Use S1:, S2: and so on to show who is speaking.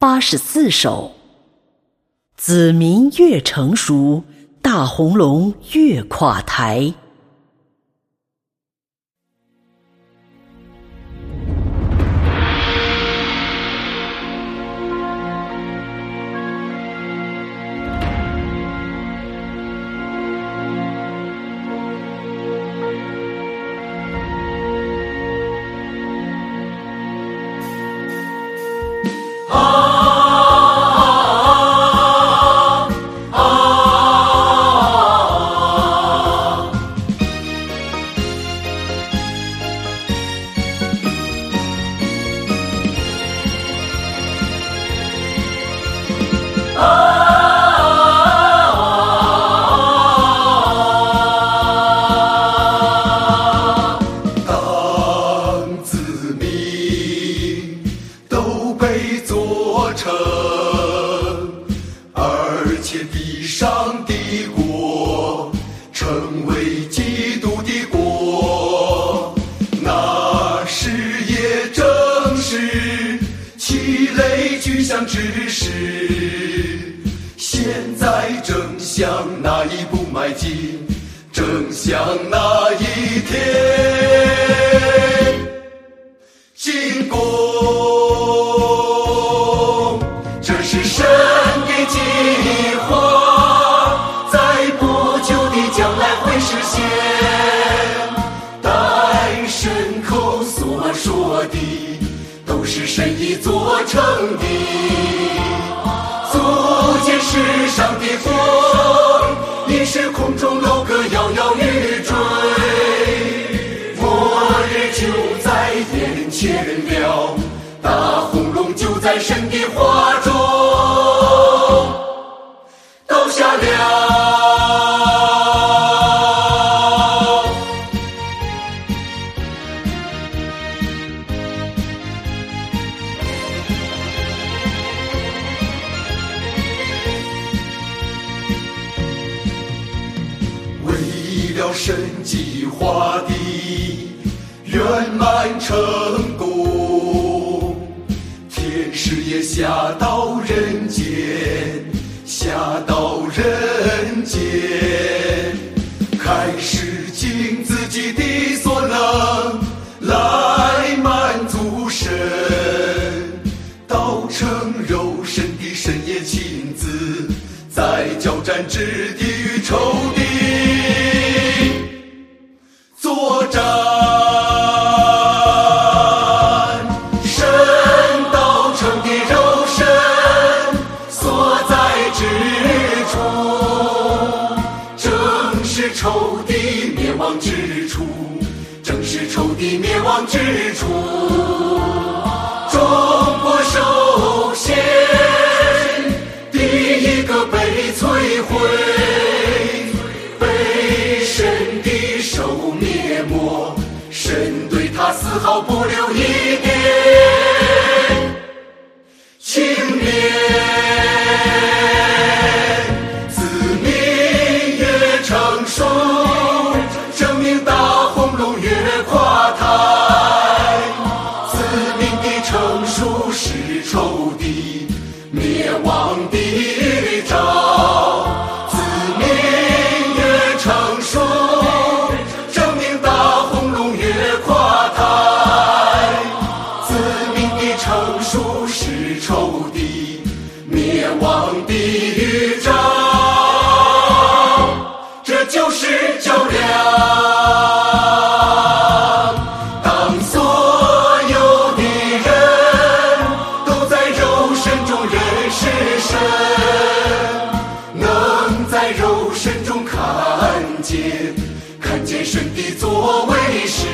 S1: 八十四首，子民越成熟，大红龙越垮台。
S2: 且地上的国成为基督的国，那时也正是其类具象之时。现在正向那一步迈进，正向那一天进攻。说的，都是神已做成的。足见世上的风，已是空中楼阁摇摇欲坠。末日就在眼前了，大红龙就在神的画中倒下了。了神计划的圆满成功，天使也下到人间，下到人间，开始尽自己的所能来满足神，道成肉身的神也亲自在交战之地与仇灭亡之处。中国首先第一个被摧毁，被神的手灭没，神对他丝毫不留一点的作为是，